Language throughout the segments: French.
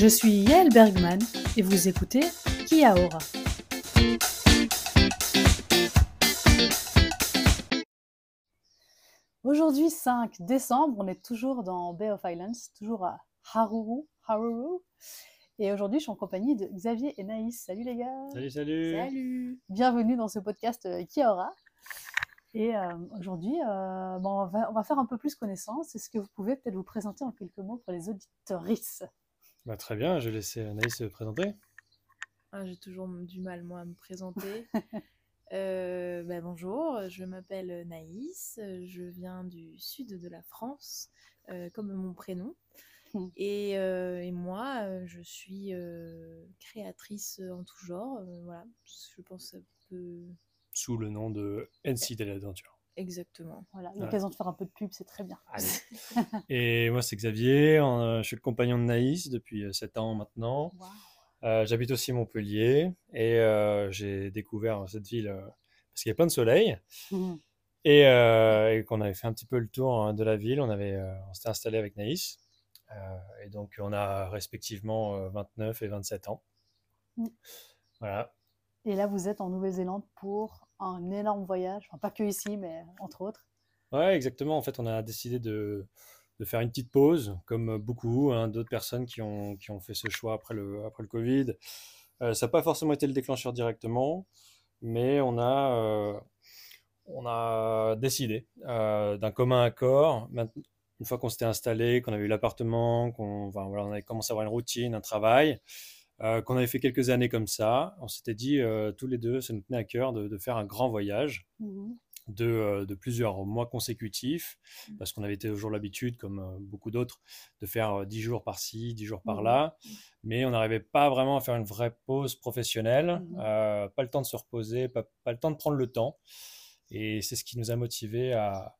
Je suis Yael Bergman et vous écoutez Kia Ora. Aujourd'hui 5 décembre, on est toujours dans Bay of Islands, toujours à Haruru, Haruru. Et aujourd'hui, je suis en compagnie de Xavier et Naïs. Salut les gars. Salut, salut. Salut. Bienvenue dans ce podcast euh, Kia Ora. Et euh, aujourd'hui, euh, bon, on, va, on va faire un peu plus connaissance. Est-ce que vous pouvez peut-être vous présenter en quelques mots pour les auditorices Bah, très bien, je vais laisser Anaïs se présenter. Ah, J'ai toujours du mal, moi, à me présenter. Euh, bah, bonjour, je m'appelle Naïs, je viens du sud de la France, euh, comme mon prénom. Et, euh, et moi, je suis créatrice en tout genre. voilà, je pense que ça peut... Sous le nom de NC de l'aventure. Exactement. Voilà, l'occasion de faire un peu de pub, c'est très bien. Et moi, c'est Xavier. euh, Je suis le compagnon de Naïs depuis 7 ans maintenant. Euh, J'habite aussi Montpellier et euh, j'ai découvert cette ville euh, parce qu'il y a plein de soleil Mhm. et, euh, et qu'on avait fait un petit peu le tour hein, de la ville. On avait, euh, on s'était installé avec Naïs Euh, et donc on a respectivement euh, 29 et 27 ans. Mm. Voilà. Et là, vous êtes en Nouvelle-Zélande pour un énorme voyage, enfin pas que ici, mais entre autres. Ouais, exactement. En fait, on a décidé de, faire une petite pause, comme beaucoup hein, d'autres personnes qui ont, qui ont fait ce choix après le, après le Covid. Euh, ça n'a pas forcément été le déclencheur directement, mais on a, euh, on a décidé euh, d'un commun accord. Une fois qu'on s'était installé, qu'on avait eu l'appartement, qu'on enfin, voilà, on avait commencé à avoir une routine, un travail, euh, qu'on avait fait quelques années comme ça, on s'était dit euh, tous les deux, ça nous tenait à cœur de, de faire un grand voyage Mhm. de, euh, de plusieurs mois consécutifs, parce qu'on avait toujours l'habitude, comme beaucoup d'autres, de faire euh, 10 jours par-ci, 10 jours Mhm. par-là, mais on n'arrivait pas vraiment à faire une vraie pause professionnelle, Mhm. euh, pas le temps de se reposer, pas, pas le temps de prendre le temps, et c'est ce qui nous a motivés à,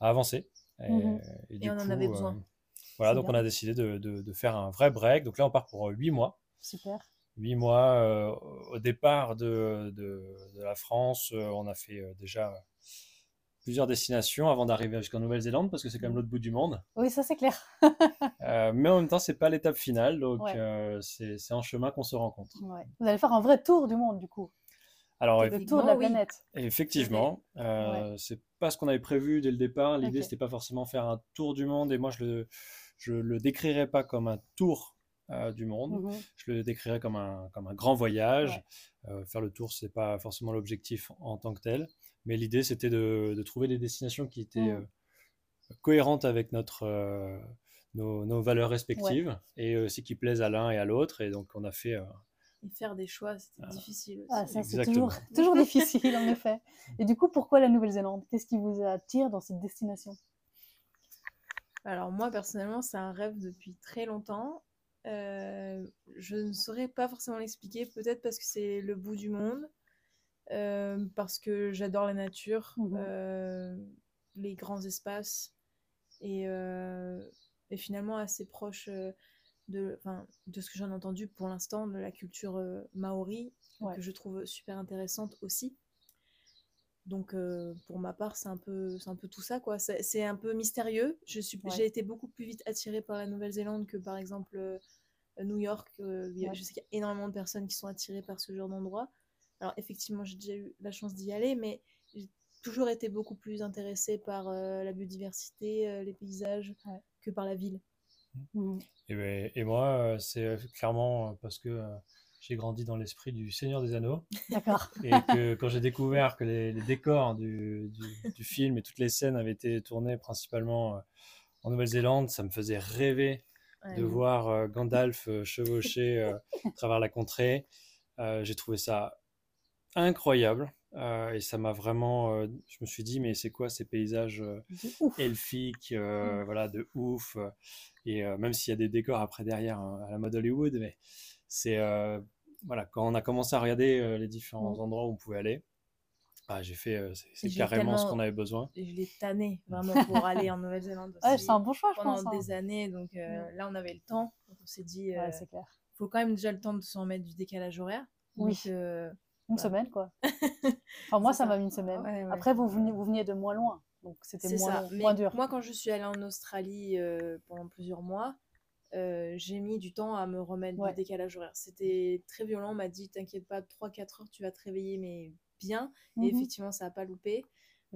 à avancer. Et, on en avait euh, besoin. voilà, donc on a décidé de, de- de faire un vrai break. Donc là, on part pour 8 mois. Super. Huit mois euh, au départ de, de, de la France, euh, on a fait euh, déjà plusieurs destinations avant d'arriver jusqu'en Nouvelle-Zélande parce que c'est quand même l'autre bout du monde. Oui, ça c'est clair. Euh, mais en même temps, c'est pas l'étape finale, donc Ouais. euh, c'est c'est en chemin qu'on se rencontre. Ouais. Vous allez faire un vrai tour du monde, du coup. Alors Le tour de la oui. planète. effectivement, euh, c'est pas ce qu'on avait prévu dès le départ. L'idée Ok. c'était pas forcément faire un tour du monde et moi je le je le décrirais pas comme un tour euh, du monde. Mhm. je le décrirais comme un, comme un grand voyage. Ouais. Euh, faire le tour, c'est pas forcément l'objectif en tant que tel, mais l'idée c'était de, de trouver des destinations qui étaient Mm. euh, cohérentes avec notre, euh, nos, nos valeurs respectives et aussi qui plaisent à l'un et à l'autre. Et donc on a fait. euh, Et faire des choix, c'était Ah. difficile aussi. Ah, ça c'est toujours, toujours difficile en effet. Et du coup, pourquoi la Nouvelle-Zélande? Qu'est-ce qui vous attire dans cette destination? Alors moi personnellement c'est un rêve depuis très longtemps. Euh, je ne saurais pas forcément l'expliquer, peut-être parce que c'est le bout du monde, euh, parce que j'adore la nature, Mhm. euh, les grands espaces, et, et finalement assez proche de, ce que j'en ai entendu pour l'instant, de la culture maori, Ouais. que je trouve super intéressante aussi. Donc euh, pour ma part, c'est un peu, c'est un peu tout ça quoi. C'est un peu mystérieux. Je suis, Ouais. j'ai été beaucoup plus vite attirée par la Nouvelle-Zélande que par exemple New York. Euh, il y a- Ouais. Je sais qu'il y a énormément de personnes qui sont attirées par ce genre d'endroit. Alors effectivement, j'ai déjà eu la chance d'y aller, mais j'ai toujours été beaucoup plus intéressée par euh, la biodiversité, euh, les paysages, Ouais. que par la ville. Mhm. et, ben- et moi, c'est clairement parce que j'ai grandi dans l'esprit du Seigneur des Anneaux D'accord. et que quand j'ai découvert que les, les décors du, du- du film et toutes les scènes avaient été tournées principalement en Nouvelle-Zélande, ça me faisait rêver Ouais. de voir euh, Gandalf euh, chevaucher euh, à travers la contrée. J'ai trouvé ça incroyable euh, et ça m'a vraiment. euh, je me suis dit, mais c'est quoi ces paysages euh, elfiques, Mm. voilà, de ouf. et même s'il y a des décors après derrière hein, à la mode Hollywood, mais c'est voilà, quand on a commencé à regarder les différents Mm. endroits où on pouvait aller, ah, j'ai fait, euh, c'est- carrément ce qu'on avait besoin. Et je l'ai tanné vraiment pour aller en Nouvelle-Zélande Ouais, aussi c'est un bon choix, je pendant pense. hein. des années. Donc euh, là, on avait le temps. Donc on s'est dit, Ouais, euh, c'est clair. faut quand même déjà le temps de s'en mettre du décalage horaire. Oui. Donc, euh, Une semaine, quoi. Enfin, moi, ça m'a mis une semaine. Ouais, ouais. Après, vous veniez, vous veniez de moins loin. Donc, c'était moins, long, dur. moi, quand je suis allée en Australie euh, pendant plusieurs mois, euh, j'ai mis du temps à me remettre Ouais. du décalage horaire. C'était très violent. On m'a dit T'inquiète pas, 3-4 heures, tu vas te réveiller, mais bien. Et Mhm. effectivement, ça n'a pas loupé.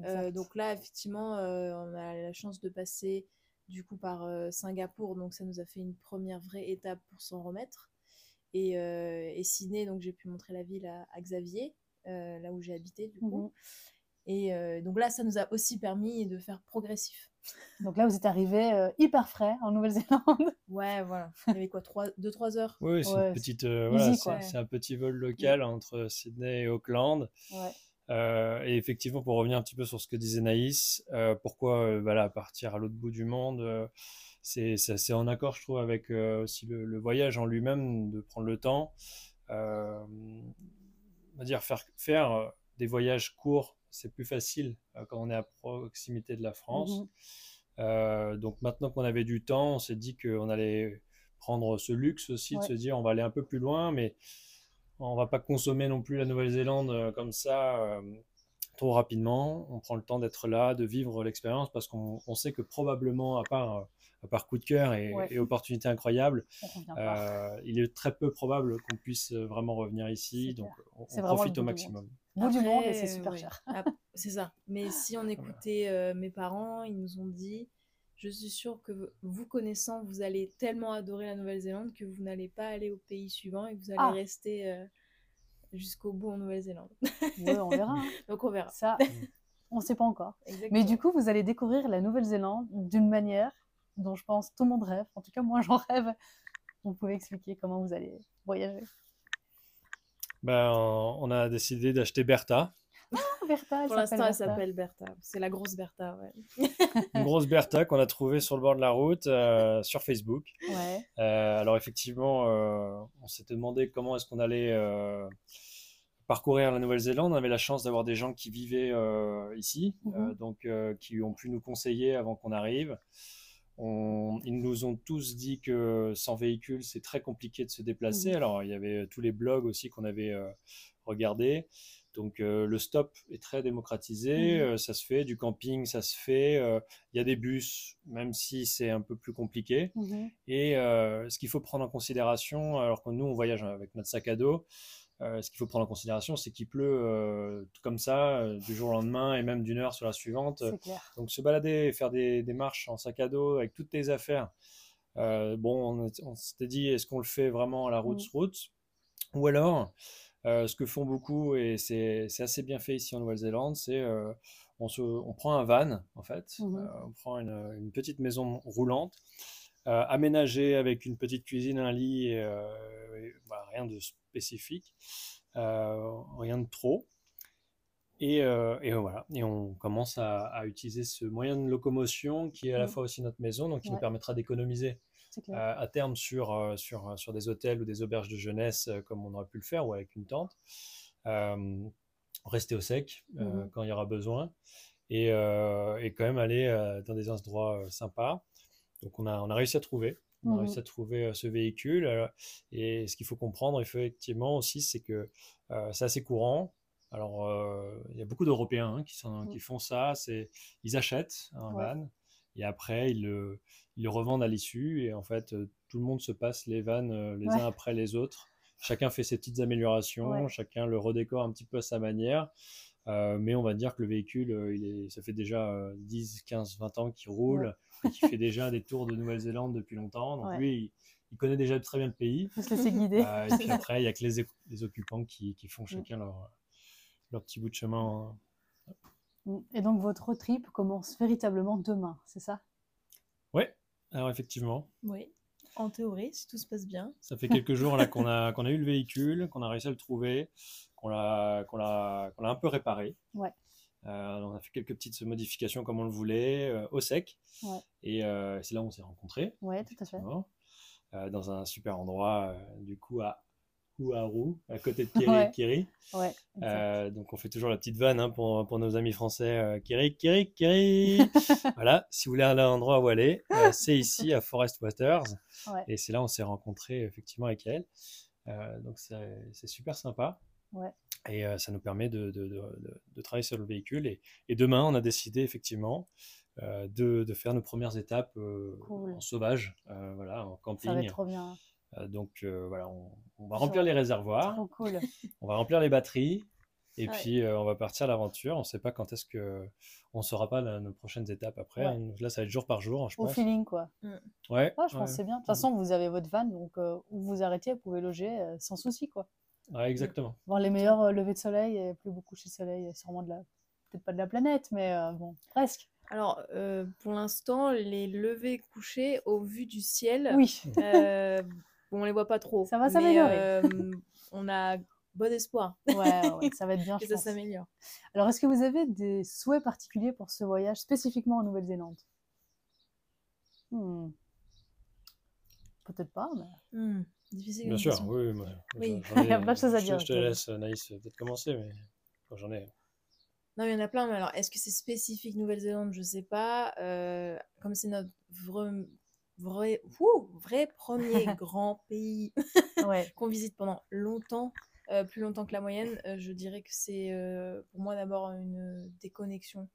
Euh, donc là, effectivement, euh, on a la chance de passer du coup par euh, Singapour. Donc ça nous a fait une première vraie étape pour s'en remettre. Et, et Sydney, donc j'ai pu montrer la ville à, à Xavier, là où j'ai habité du coup. Mhm. Et euh, donc là, ça nous a aussi permis de faire progressif. Donc là, vous êtes arrivé euh, hyper frais en Nouvelle-Zélande. Ouais, voilà. Il y avait quoi 2-3 heures? Oui, c'est Ouais, une petite, euh, voilà, c'est un petit vol local entre Sydney et Auckland. Ouais. Euh, et effectivement, pour revenir un petit peu sur ce que disait Naïs, euh, pourquoi euh, voilà, partir à l'autre bout du monde, euh, c'est en accord, je trouve, avec euh, aussi le, le voyage en lui-même, de prendre le temps. Euh, on va dire faire, faire des voyages courts, c'est plus facile euh, quand on est à proximité de la France. Mhm. Euh, donc maintenant qu'on avait du temps, on s'est dit qu'on allait prendre ce luxe aussi Ouais. de se dire on va aller un peu plus loin, mais on va pas consommer non plus la Nouvelle-Zélande euh, comme ça trop rapidement. On prend le temps d'être là, de vivre l'expérience parce qu'on on sait que probablement, à part, à part coup de cœur et, Ouais. et opportunité incroyable, euh, il est très peu probable qu'on puisse euh, vraiment revenir ici. Donc on, profite au maximum. Bout du monde et c'est super ouais. cher. Ah, c'est ça. Mais si on écoutait euh, mes parents, ils nous ont dit Je suis sûre que vous connaissant, vous allez tellement adorer la Nouvelle-Zélande que vous n'allez pas aller au pays suivant et que vous allez Ah. rester euh, jusqu'au bout en Nouvelle-Zélande. Ouais, on verra. hein. Donc on verra. Ça, on ne sait pas encore. Exactement. Mais du coup, vous allez découvrir la Nouvelle-Zélande d'une manière dont je pense tout le monde rêve. En tout cas, moi, j'en rêve. Vous pouvez expliquer comment vous allez voyager. Ben, on a décidé d'acheter Bertha, Ah, Bertha, elle Pour l'instant, elle s'appelle Bertha. C'est la grosse Bertha, ouais. une grosse Bertha qu'on a trouvée sur le bord de la route euh, sur Facebook. Ouais. Euh, alors effectivement, euh, on s'était demandé comment est-ce qu'on allait euh, parcourir la Nouvelle-Zélande. On avait la chance d'avoir des gens qui vivaient euh, ici, Mhm. euh, donc euh, qui ont pu nous conseiller avant qu'on arrive. On- ils nous ont tous dit que sans véhicule, c'est très compliqué de se déplacer. Alors il y avait tous les blogs aussi qu'on avait euh, regardés. Donc euh, le stop est très démocratisé, Mhm. euh, ça se fait, du camping, ça se fait. euh, Il y a des bus, même si c'est un peu plus compliqué. Mhm. Et euh, ce qu'il faut prendre en considération, alors que nous on voyage avec notre sac à dos, euh, ce qu'il faut prendre en considération, c'est qu'il pleut euh, tout comme ça, euh, du jour au lendemain et même d'une heure sur la suivante. Donc se balader et faire des, des marches en sac à dos avec toutes tes affaires. euh, bon, on, on s'était dit, est-ce qu'on le fait vraiment à la route Mm. route? Ou alors, euh, ce que font beaucoup, et c'est assez bien fait ici en Nouvelle-Zélande, c'est euh, on, prend un van, en fait, Mhm. Euh, on prend une, une petite maison roulante, euh, aménagée avec une petite cuisine, un lit, et, euh, et, voilà, rien de spécifique, euh, rien de trop. Et, et voilà, et on commence à, à utiliser ce moyen de locomotion qui est à la Mhm. fois aussi notre maison, donc qui nous permettra d'économiser euh, à terme sur, euh, sur, sur des hôtels ou des auberges de jeunesse euh, comme on aurait pu le faire ou avec une tente. Rester au sec Mhm. quand il y aura besoin et, et quand même aller dans des endroits sympas. Donc on a, on a réussi à trouver. On a Mhm. réussi à trouver euh, ce véhicule. et ce qu'il faut comprendre, effectivement, aussi, c'est que euh, c'est assez courant. Alors, euh, il y a beaucoup d'Européens hein, qui, sont- Mhm. qui font ça. C'est, ils achètent un Ouais. van et après, ils le, ils le revendent à l'issue. Et en fait, tout le monde se passe les vannes les Ouais. uns après les autres. Chacun fait ses petites améliorations, Ouais. chacun le redécore un petit peu à sa manière. Euh, mais on va dire que le véhicule, euh, il est, ça fait déjà euh, 10, 15, 20 ans qu'il roule et qu'il fait déjà des tours de Nouvelle-Zélande depuis longtemps. Donc Ouais. lui, il, il connaît déjà très bien le pays. Faut se laisser guider. Euh, et puis après, il n'y a que les, occupants qui, qui font chacun leur, leur petit bout de chemin. Mm. Et donc, votre road trip commence véritablement demain, c'est ça? Ouais, alors effectivement, Oui. En théorie, si tout se passe bien. ça fait quelques jours là qu'on a, qu'on a eu le véhicule, qu'on a réussi à le trouver, qu'on l'a, un peu réparé. Ouais. Euh, on a fait quelques petites modifications comme on le voulait, euh, au sec. Ouais. Et euh, c'est là où on s'est rencontrés. Ouais, tout à fait. euh, dans un super endroit, euh, du coup, à Ouaru, à côté de Kiri. Ouais. Kiri. Ouais, exact. Euh, donc on fait toujours la petite vanne hein, pour, pour nos amis français. Euh, Kiri, Kiri, Kiri. voilà, si vous voulez aller à un endroit où aller, euh, c'est ici à Forest Waters. Et c'est là où on s'est rencontrés effectivement avec elle. Euh, donc c'est super sympa. Ouais. Et euh, ça nous permet de, de, de, de- de travailler sur le véhicule. Et, et demain, on a décidé effectivement euh, de, de faire nos premières étapes euh, Cool. en sauvage, euh, voilà, en Ça va camping. être trop bien. Euh, donc euh, voilà, on, on va remplir les réservoirs, Trop cool. on va remplir les batteries, et Ouais. puis euh, on va partir à l'aventure. On ne sait pas quand est-ce que on saura pas la- nos prochaines étapes après. Ouais. Là, ça va être jour par jour, je Au pense. feeling, quoi. Ouais, Ouais, je ouais, pense que c'est bien. De toute façon, vous avez votre van, donc euh, où vous arrêtez, vous pouvez loger euh, sans souci, quoi. Ouais, exactement. Voir les meilleurs euh, levées de soleil et plus beaucoup coucher de soleil, sûrement de la. Peut-être pas de la planète, mais euh, bon, presque. Alors, euh, pour l'instant, les levées couchées au vu du ciel, Oui. euh, bon, on les voit pas trop. Ça va s'améliorer. euh, on a bon espoir Ouais, ouais, ça va être bien, que ça s'améliore. Alors, est-ce que vous avez des souhaits particuliers pour ce voyage, spécifiquement en Nouvelle-Zélande? Hmm. Peut-être pas, mais. Hmm, difficile Bien sûr, oui. oui, moi, Oui. j'en ai- Il y a plein de choses à dire, Je te laisse, Naïs, peut-être commencer, mais j'en ai. Non, il y en a plein, mais alors, est-ce que c'est spécifique Nouvelle-Zélande? Je sais pas. Euh, comme c'est notre vrai, vrai, ouh, vrai premier grand pays Ouais. qu'on visite pendant longtemps, euh, plus longtemps que la moyenne, euh, je dirais que c'est euh, pour moi d'abord une déconnexion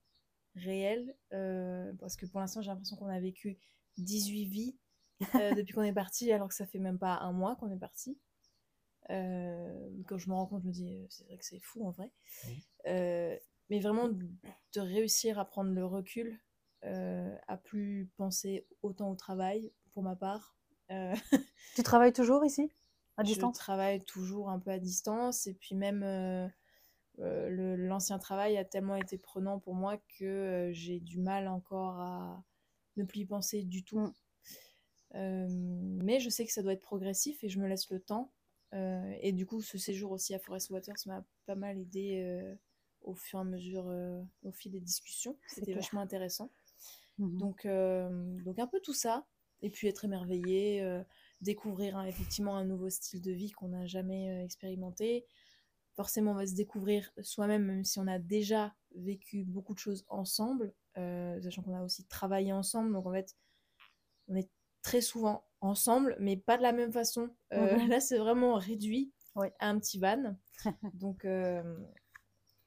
réelle, euh, parce que pour l'instant j'ai l'impression qu'on a vécu 18 vies euh, depuis qu'on est parti, alors que ça fait même pas un mois qu'on est parti. Euh, quand je me rends compte, je me dis, euh, c'est vrai que c'est fou en vrai. Oui. Euh, mais vraiment de réussir à prendre le recul, euh, à plus penser autant au travail, pour ma part. Euh, Tu travailles toujours ici À je distance? travaille toujours un peu à distance et puis même euh, euh, l'ancien travail a tellement été prenant pour moi que euh, j'ai du mal encore à ne plus y penser du tout. Mais je sais que ça doit être progressif et je me laisse le temps. Euh, et du coup, ce séjour aussi à Forest Waters m'a pas mal aidé euh, au fur et à mesure, euh, au fil des discussions. C'était vachement intéressant. Mhm. Donc, donc un peu tout ça. Et puis être émerveillé, découvrir hein, effectivement un nouveau style de vie qu'on n'a jamais expérimenté. Forcément, on va se découvrir soi-même, même si on a déjà vécu beaucoup de choses ensemble, euh, sachant qu'on a aussi travaillé ensemble. Donc en fait, on est très souvent ensemble, mais pas de la même façon. Euh, Mhm. Là, c'est vraiment réduit Ouais. à un petit van. donc, euh,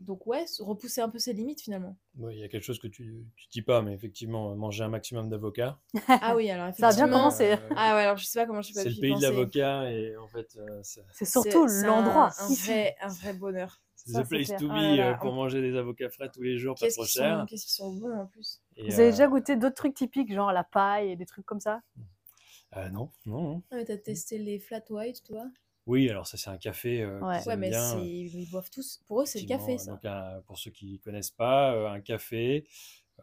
donc ouais, se- repousser un peu ses limites finalement. Il y a quelque chose que tu ne dis pas, mais effectivement, manger un maximum d'avocats. Ah oui, alors Ça a bien effectivement. commencé. Euh, Ah ouais, alors je sais pas comment je peux c'est le pays de l'avocat et en fait, euh, c'est surtout l'endroit. Un, un vrai, un vrai bonheur. C'est the place to be là là, euh, pour manger des avocats frais tous les jours, pas trop cher. sont, qu'est-ce qu'ils sont bons en plus. Et, Vous avez euh, déjà goûté d'autres trucs typiques, genre la paille et des trucs comme ça? Euh, non, non, non. Ah, mais t'as testé les flat white, toi? Oui, alors ça, c'est un café. euh, Ouais. Ouais, mais bien, ils boivent tous. Pour eux, c'est le café, ça. Donc, un- pour ceux qui ne connaissent pas, un café,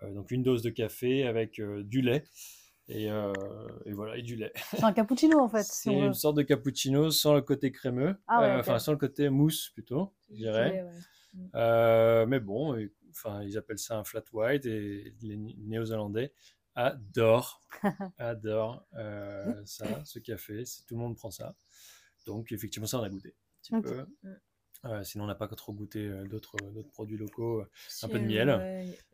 euh, donc une dose de café avec euh, du lait. Et, euh, et voilà, et du lait. C'est un cappuccino en fait. si C'est une sorte de cappuccino sans le côté crémeux, Ah ouais, euh, enfin sans le côté mousse plutôt, je dirais. Ouais, ouais. Euh, mais bon, et- enfin ils appellent ça un flat white et les Néo-Zélandais adorent, adorent euh, ça, ce café. Tout le monde prend ça. Donc effectivement, ça on a goûté un petit peu. Euh, sinon, on n'a pas trop goûté euh, d'autres d'autres produits locaux. Un peu de euh, miel.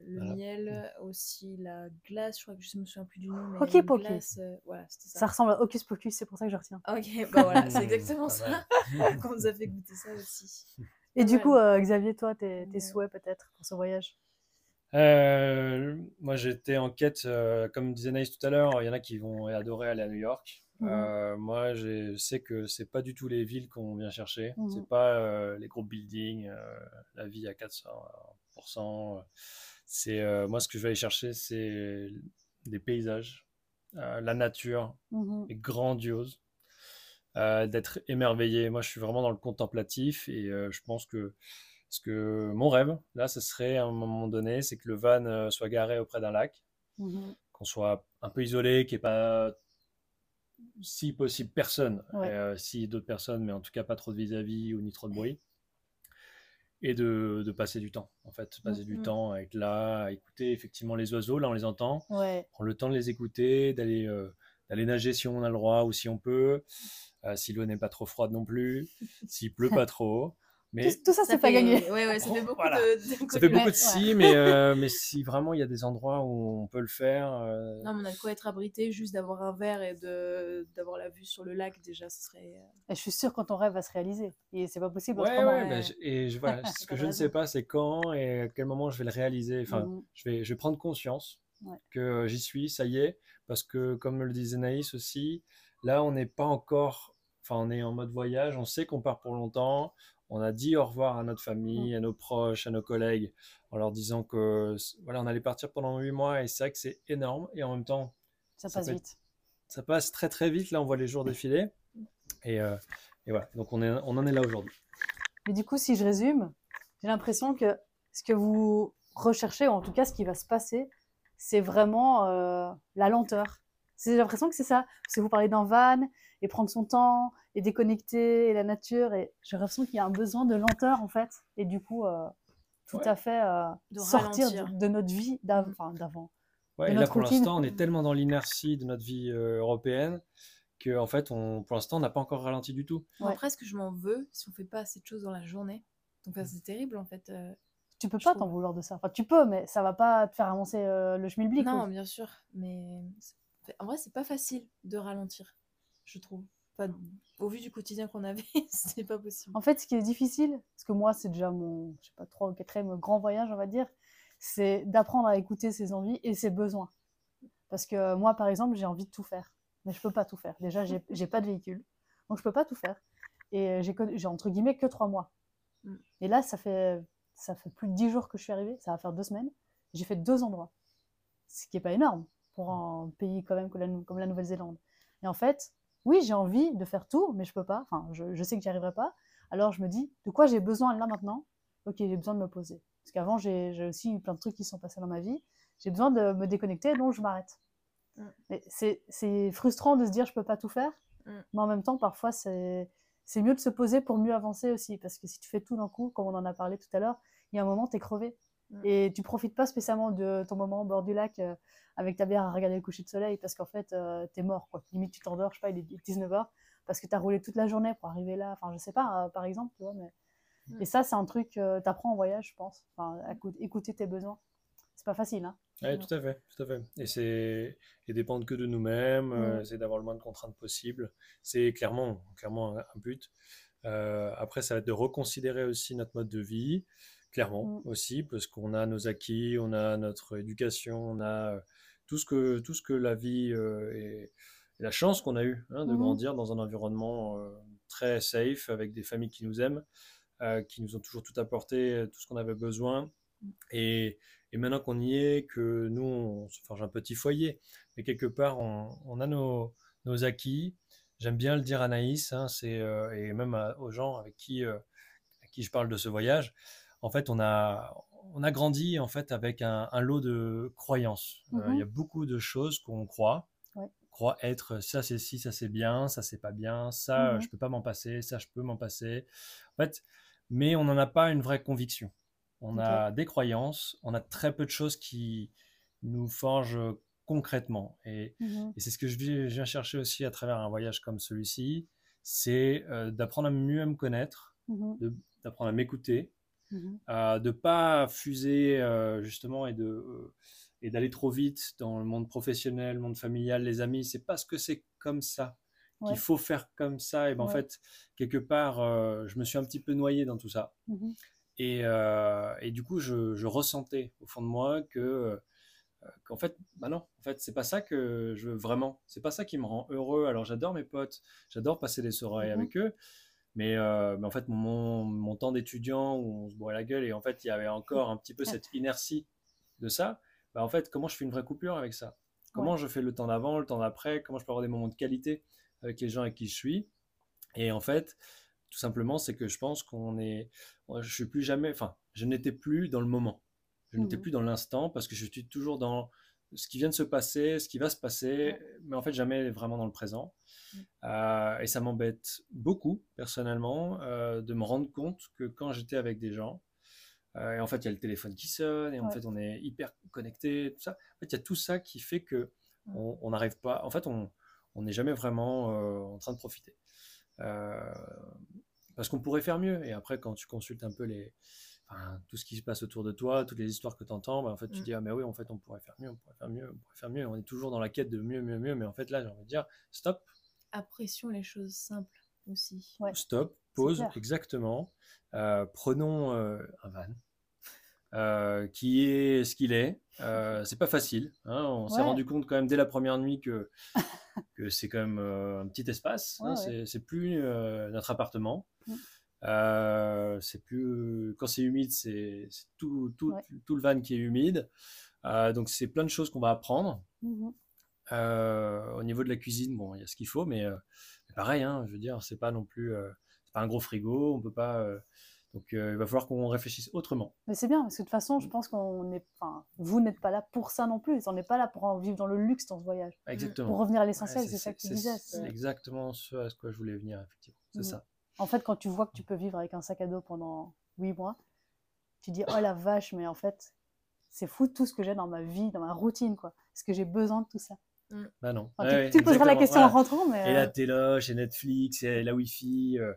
le Voilà. miel, aussi la glace, je crois que je me souviens plus du nom. Mais Hockey il y a une Pokey. glace, euh, voilà, Ça ça. ressemble à Hocus Pocus, c'est pour ça que je retiens. Ok, bah voilà, c'est exactement ça. mal. Qu'on nous a fait goûter ça aussi. Et du coup, euh, Xavier, toi, tes, tes Ouais. souhaits peut-être pour ce voyage? Euh, moi, j'étais en quête, euh, comme disait Naïs tout à l'heure, il y en a qui vont adorer aller à New York. Mhm. Euh, moi, je sais que c'est pas du tout les villes qu'on vient chercher. Mhm. C'est pas euh, les gros buildings, euh, la vie à 400%. euh, C'est moi, ce que je vais aller chercher, c'est des paysages, la nature Mhm. est grandiose, d'être émerveillé. Moi, je suis vraiment dans le contemplatif et je pense que ce que mon rêve, là, ce serait à un moment donné, c'est que le van soit garé auprès d'un lac, Mhm. qu'on soit un peu isolé, qu'il n'y ait pas, si possible, personne, Ouais. euh, si d'autres personnes, mais en tout cas pas trop de vis-à-vis ou ni trop de bruit. Et de, de passer du temps, en fait, passer du Mhm. temps à être là, à écouter effectivement les oiseaux, là on les entend, Ouais. prendre le temps de les écouter, d'aller euh, d'aller nager si on a le droit ou si on peut, euh, si l'eau n'est pas trop froide non plus, s'il pleut pas trop. Mais Tout, tout ça, c'est pas gagné. Ouais, ouais, ça fait beaucoup Voilà. de. ça fait beaucoup de si, mais, euh, mais si vraiment il y a des endroits où on peut le faire, euh, Non, mais on a de quoi être abrité, juste d'avoir un verre et de d'avoir la vue sur le lac, déjà, ce serait. euh, Et je suis sûre que ton rêve va se réaliser. Et c'est pas possible ouais, ouais, ouais. bah, je- et je, voilà, ce que je ne sais pas, c'est quand et à quel moment je vais le réaliser. Enfin, Mhm. je vais, je vais prendre conscience Ouais. que j'y suis, ça y est, parce que comme le disait Naïs aussi, là on n'est pas encore, enfin on est en mode voyage, on sait qu'on part pour longtemps, on a dit au revoir à notre famille, à nos proches, à nos collègues, en leur disant que voilà on allait partir pendant huit mois et c'est vrai que c'est énorme et en même temps Ça Ça passe vite. ça passe très très vite, là on voit les jours défiler et, euh, et voilà, donc on, est, on en est là aujourd'hui. Mais du coup, si je résume, j'ai l'impression que ce que vous recherchez, ou en tout cas ce qui va se passer, c'est vraiment euh, la lenteur. C'est- J'ai l'impression que c'est ça. Parce que vous parlez d'un van, et prendre son temps, et déconnecter, et la nature, et j'ai l'impression qu'il y a un besoin de lenteur, en fait. Et du coup, euh, tout Ouais. à fait euh, De sortir de, de notre vie d'avant. Ouais, et là, pour l'instant, on est tellement dans l'inertie de notre vie euh, européenne que, en fait, on, pour l'instant, on n'a pas encore ralenti du tout. Moi, Ouais. Après, ce que je m'en veux, si on fait pas assez de choses dans la journée. Donc, ça, c'est terrible, en fait. euh. Tu peux pas t'en vouloir de ça. Enfin, tu peux, mais ça va pas te faire avancer euh, le schmilblick. Non, bien sûr. Mais en vrai, c'est pas facile de ralentir, je trouve. Au vu du quotidien qu'on avait, c'est pas possible. En fait, ce qui est difficile, parce que moi, c'est déjà mon, je sais pas, trois ou quatrième grand voyage, on va dire, c'est d'apprendre à écouter ses envies et ses besoins. Parce que euh, moi, par exemple, j'ai envie de tout faire, mais je peux pas tout faire. Déjà, j'ai j'ai pas de véhicule, donc je peux pas tout faire. Et euh, j'ai j'ai entre guillemets que trois mois. Mm. Et là, ça fait, ça fait plus de dix jours que je suis arrivée, ça va faire deux semaines. J'ai fait deux endroits, ce qui est pas énorme pour un pays quand même comme la, Nou- comme la Nouvelle-Zélande. Et en fait, oui, j'ai envie de faire tout, mais je peux pas. Enfin, je, je sais que j'y arriverai pas. Alors je me dis, de quoi j'ai besoin là maintenant? Ok, j'ai besoin de me poser. Parce qu'avant, j'ai aussi eu plein de trucs qui sont passés dans ma vie. J'ai besoin de me déconnecter, donc je m'arrête. Mm. C'est frustrant de se dire, je peux pas tout faire. Mm. Mais en même temps, parfois, c'est c'est mieux de se poser pour mieux avancer aussi. Parce que si tu fais tout d'un coup, comme on en a parlé tout à l'heure, il y a un moment, tu es crevé. Mm. Et tu profites pas spécialement de ton moment au bord du lac euh, avec ta bière à regarder le coucher de soleil parce qu'en fait, tu es mort. Quoi. Limite, tu t'endors, je sais pas, il est 19h parce que tu as roulé toute la journée pour arriver là. Enfin, je sais pas, euh, par exemple, tu vois. Mais... Mm. Et ça, c'est un truc que tu apprends en voyage, je pense. Enfin, écouter tes besoins. C'est pas facile, hein. Oui, tout à fait, tout à fait. Et c'est et dépendre que de nous-mêmes, euh, Mm. c'est d'avoir le moins de contraintes possible. C'est clairement, clairement un, un but. Euh, après, ça va être de reconsidérer aussi notre mode de vie, clairement Mm. aussi, parce qu'on a nos acquis, on a notre éducation, on a euh, tout ce que tout ce que la vie euh, et, et la chance qu'on a eu hein, de Mhm. grandir dans un environnement euh, très safe avec des familles qui nous aiment, qui nous ont toujours tout apporté, tout ce qu'on avait besoin. Et, et maintenant qu'on y est, que nous, on se forge un petit foyer, mais quelque part, on, on a nos, nos acquis. J'aime bien le dire à Naïs, hein, c'est, euh, et même à- aux gens avec qui, euh, à qui je parle de ce voyage. En fait, on a, on a grandi en fait avec un, un lot de croyances. Euh, Mhm. Il y a beaucoup de choses qu'on croit. Ouais. On croit être ça c'est si, ça c'est bien, ça c'est pas bien, ça Mhm. je peux pas m'en passer, ça je peux m'en passer. En fait, mais on n'en a pas une vraie conviction. On a des croyances, on a très peu de choses qui nous forgent concrètement. Et, Mhm. et c'est ce que je vi- je viens chercher aussi à travers un voyage comme celui-ci, c'est euh, d'apprendre à mieux me connaître, Mhm. d'apprendre à m'écouter, Mhm. euh, de pas fuser euh, justement et de euh, et d'aller trop vite dans le monde professionnel, le monde familial, les amis. C'est parce que c'est comme ça Ouais. qu'il faut faire comme ça. Et ben en fait, quelque part, euh, je me suis un petit peu noyé dans tout ça. Mhm. Et, et du coup, je, je ressentais au fond de moi que qu'en fait, bah non, en fait, c'est pas ça que je veux vraiment. C'est pas ça qui me rend heureux. Alors, j'adore mes potes, j'adore passer des soirées Mhm. avec eux, mais, euh, mais en fait, mon, temps d'étudiant où on se bourrait la gueule et en fait, il y avait encore un petit peu cette inertie de ça. Bah, en fait, comment je fais une vraie coupure avec ça? Comment je fais le temps d'avant, le temps d'après? Comment je peux avoir des moments de qualité avec les gens avec qui je suis? Et en fait, tout simplement, c'est que je pense qu'on est, je suis plus jamais, enfin, je n'étais plus dans le moment. Je n'étais Mhm. plus dans l'instant parce que je suis toujours dans ce qui vient de se passer, ce qui va se passer, mais en fait jamais vraiment dans le présent. Mhm. Euh, et ça m'embête beaucoup personnellement euh, de me rendre compte que quand j'étais avec des gens, euh, et en fait il y a le téléphone qui sonne, et en Ouais. fait on est hyper connecté, tout ça. En fait il y a tout ça qui fait que on n'arrive pas, en fait on n'est jamais vraiment en train de profiter. Parce qu'on pourrait faire mieux. Et après, quand tu consultes un peu les, enfin, tout ce qui se passe autour de toi, toutes les histoires que tu entends, en fait, tu Mm. dis, ah, mais oui, en fait, on pourrait faire mieux, on pourrait faire mieux, on pourrait faire mieux. On est toujours dans la quête de mieux, mieux, mieux. Mais en fait, là, j'ai envie de dire, stop, Apprécions les choses simples aussi. Ouais. stop, pause, exactement. Euh, prenons euh, un van. euh, qui est ce qu'il est. Euh, c'est pas facile. hein. On s'est Ouais. rendu compte quand même dès la première nuit que, que c'est quand même euh, un petit espace. hein. Ouais, ouais. C'est- C'est plus euh, notre appartement. Mm. Euh, c'est plus quand c'est humide, c'est tout, tout, Ouais. tout le van qui est humide. Euh, donc c'est plein de choses qu'on va apprendre. Mhm. Euh, au niveau de la cuisine, bon, il y a ce qu'il faut, mais pareil, hein, je veux dire, c'est pas non plus, c'est pas un gros frigo, on peut pas. donc, il va falloir qu'on réfléchisse autrement. Mais c'est bien, parce que de toute façon, je pense qu'on est. Enfin, vous n'êtes pas là pour ça non plus. On n'est pas là pour en vivre dans le luxe dans ce voyage. Exactement. Pour revenir à Ouais, l'essentiel, c'est ça que tu disais. C'est exactement ce à quoi je voulais venir, effectivement. C'est Mhm. ça. En fait, quand tu vois que tu peux vivre avec un sac à dos pendant huit mois, tu dis oh la vache, mais en fait, c'est fou tout ce que j'ai dans ma vie, dans ma routine, quoi. Est-ce que j'ai besoin de tout ça? Bah non. Enfin, Ouais, tu, tu poseras la question voilà. en rentrant, mais. Et la euh, téloche, et Netflix, et la Wi-Fi. euh,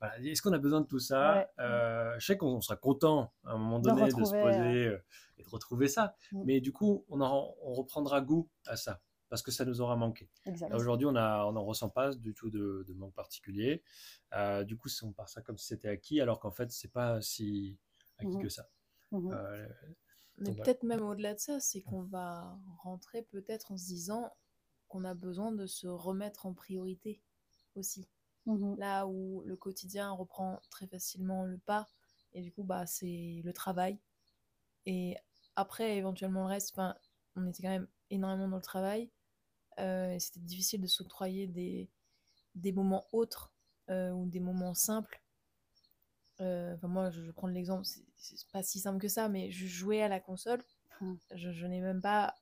voilà. Est-ce qu'on a besoin de tout ça? Ouais. Euh, Je sais qu'on on sera content à un moment donné de, se poser euh, et de retrouver ça. Mm. Mais du coup, on, en- on reprendra goût à ça parce que ça nous aura manqué. Aujourd'hui, on n'en ressent pas du tout de, de manque particulier. Euh, du coup, on part ça comme si c'était acquis, alors qu'en fait, c'est pas si acquis Mhm. que ça. Mhm. Euh, Mais voilà. peut-être même au-delà de ça, c'est qu'on va rentrer peut-être en se disant qu'on a besoin de se remettre en priorité aussi. Mhm. Là où le quotidien reprend très facilement le pas, et du coup, bah, c'est le travail. Et après, éventuellement, le reste, enfin, on était quand même énormément dans le travail, euh, c'était difficile de s'octroyer des, des moments autres euh, ou des moments simples. Euh, Enfin, moi, je, je prends l'exemple, c'est pas si simple que ça, mais je jouais à la console, Hmm. je, je n'ai même pas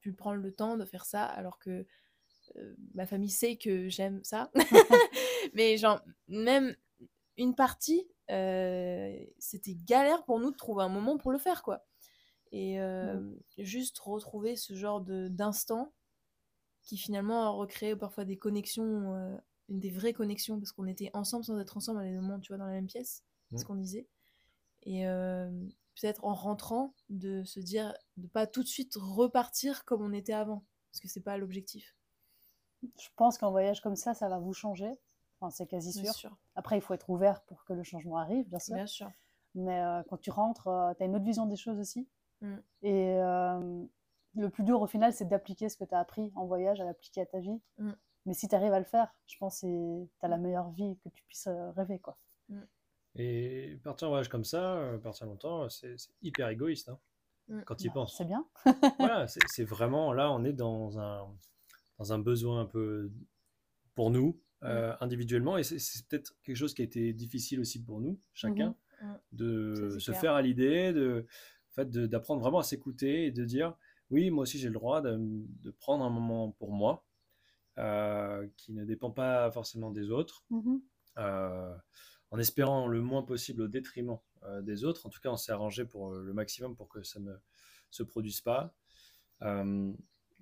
pu prendre le temps de faire ça, alors que euh, ma famille sait que j'aime ça. mais genre, même une partie, euh, c'était galère pour nous de trouver un moment pour le faire, quoi. Et euh, juste retrouver ce genre d'instant qui finalement recrée parfois des connexions, euh, des vraies connexions, parce qu'on était ensemble sans être ensemble à des moments, tu vois, dans la même pièce, c'est ce Mm. qu'on disait. Et euh, peut-être en rentrant, de se dire, de pas tout de suite repartir comme on était avant, parce que c'est pas l'objectif. Je pense qu'un voyage comme ça, ça va vous changer. Enfin, c'est quasi sûr. sûr. Après, il faut être ouvert pour que le changement arrive, bien sûr. Bien sûr. Mais euh, quand tu rentres, tu as une autre vision des choses aussi. Mm. Et euh, le plus dur au final, c'est d'appliquer ce que tu as appris en voyage, à l'appliquer à ta vie. Mm. Mais si tu arrives à le faire, je pense que tu as la meilleure vie que tu puisses euh, rêver. Quoi. Et partir en voyage comme ça, euh, partir longtemps, c'est hyper égoïste hein, Mm. quand tu y Bah, penses. C'est bien. voilà, c'est vraiment là, on est dans un, dans un besoin un peu pour nous, euh, individuellement, et c'est- peut-être quelque chose qui a été difficile aussi pour nous, chacun, Mhm. Mm. de se clair. faire à l'idée, de, en fait, de- d'apprendre vraiment à s'écouter et de dire oui, moi aussi j'ai le droit de, de prendre un moment pour moi, euh, qui ne dépend pas forcément des autres Mhm. euh, en espérant le moins possible au détriment euh, des autres. En tout cas, on s'est arrangé pour le maximum pour que ça ne se produise pas.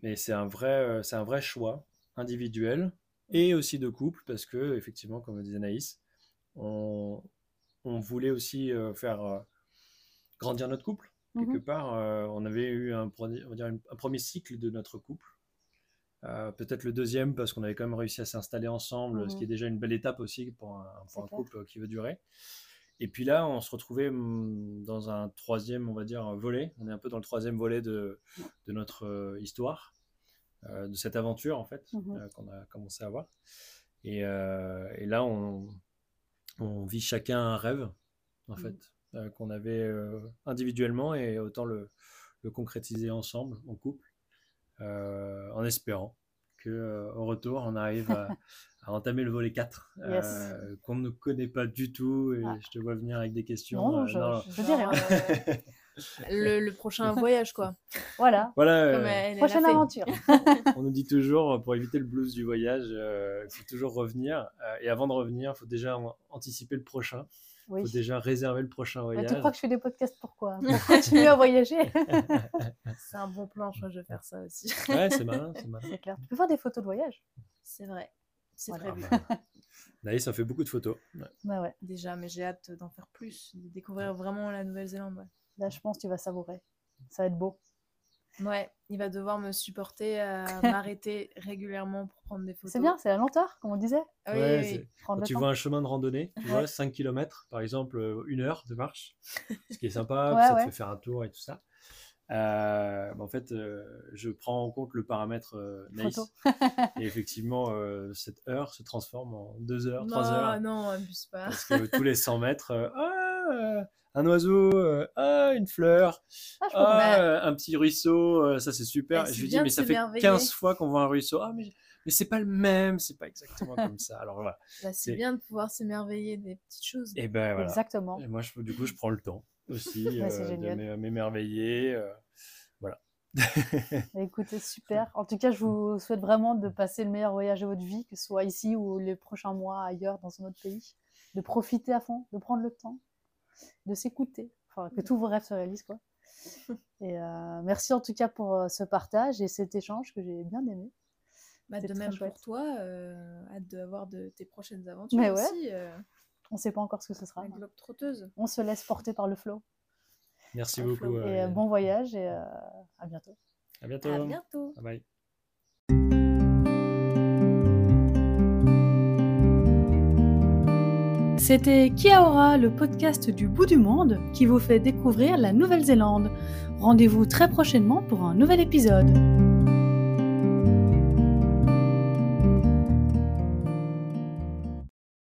Mais c'est un vrai, c'est un vrai choix individuel et aussi de couple parce que effectivement, comme le disait Naïs, on, on voulait aussi faire grandir notre couple. Quelque Mhm. part, euh, on avait eu un, pre- on va dire, un premier cycle de notre couple. Euh, peut-être le deuxième parce qu'on avait quand même réussi à s'installer ensemble, ce qui est déjà une belle étape aussi pour un, pour couple qui veut durer. Et puis là, on se retrouvait hum, dans un troisième, on va dire, volet. On est un peu dans le troisième volet de, de notre euh, histoire, euh, de cette aventure en fait, euh, qu'on a commencé à avoir. Et, euh, et là, on, on vit chacun un rêve, en fait, euh, qu'on avait euh, individuellement et autant le, le concrétiser ensemble, en couple, euh, en espérant que euh, au retour, on arrive à, à entamer le volet 4, Yes. euh, qu'on ne connaît pas du tout. Et Ah. je te vois venir avec des questions. Non, euh, je, non. je dis rien. Genre, euh, le, le prochain voyage, quoi. Voilà. Voilà, Comme euh, elle, elle Prochaine aventure. on nous dit toujours, pour éviter le blues du voyage, euh, il faut toujours revenir. Euh, et avant de revenir, il faut déjà anticiper le prochain. Il Oui. faut déjà réserver le prochain Mais voyage. tu crois que je fais des podcasts pourquoi Pour continuer à voyager? C'est un bon plan, je crois que je vais faire ça aussi. Ouais, c'est malin, c'est malin. C'est clair. Tu peux faire des photos de voyage? C'est vrai. C'est Voilà. prévu. Ah bah, Naïs, ça fait beaucoup de photos. Ouais. Bah ouais. Déjà, mais j'ai hâte d'en faire plus, de découvrir vraiment la Nouvelle-Zélande. ouais. Là, je pense que tu vas savourer. Ça va être beau. Ouais, il va devoir me supporter à m'arrêter régulièrement pour prendre des photos. C'est bien, c'est la lenteur, comme on disait. Ah oui, Ouais, oui, c'est- oui. Prendre Quand tu temps. vois un chemin de randonnée, tu vois, 5 km, par exemple, euh, une heure de marche, ce qui est sympa, Ouais, ça ouais. te fait faire un tour et tout ça. Euh, bah, en fait, euh, je prends en compte le paramètre euh, nice. Et effectivement, euh, cette heure se transforme en 2 heures, 3 non, heures. non, abuse pas. Parce que tous les 100 mètres, euh, ah, euh, un oiseau, euh, ah, une fleur, Ah, ah, euh, un petit ruisseau, euh, ça c'est super. Eh, Et c'est je lui dis, mais ça fait s'émerveiller. 15 fois qu'on voit un ruisseau. Ah, mais, mais c'est pas le même, c'est pas exactement comme ça. Alors voilà. Bah, c'est- bien de pouvoir s'émerveiller des petites choses. Et ben voilà. Exactement. Et moi, je, du coup, je prends le temps aussi Ouais, euh, de m'émerveiller. euh, voilà. Écoutez, super. En tout cas, je vous souhaite vraiment de passer le meilleur voyage de votre vie, que ce soit ici ou les prochains mois ailleurs dans un autre pays. De profiter à fond, de prendre le temps, de s'écouter. Enfin, que tous vos rêves se réalisent, quoi. Et euh, merci en tout cas pour euh, ce partage et cet échange que j'ai bien aimé. Bah, de même chouette. pour toi, euh, hâte d'avoir de tes prochaines aventures Mais ouais. aussi. euh, On ne sait pas encore ce que ce sera. globe trotteuse. On se laisse porter par le flow. Merci beaucoup. flow. Et euh, bon voyage et euh, à bientôt. À bientôt. À bientôt. Bye bye. C'était Kiaora, le podcast du bout du monde qui vous fait découvrir la Nouvelle-Zélande. Rendez-vous très prochainement pour un nouvel épisode.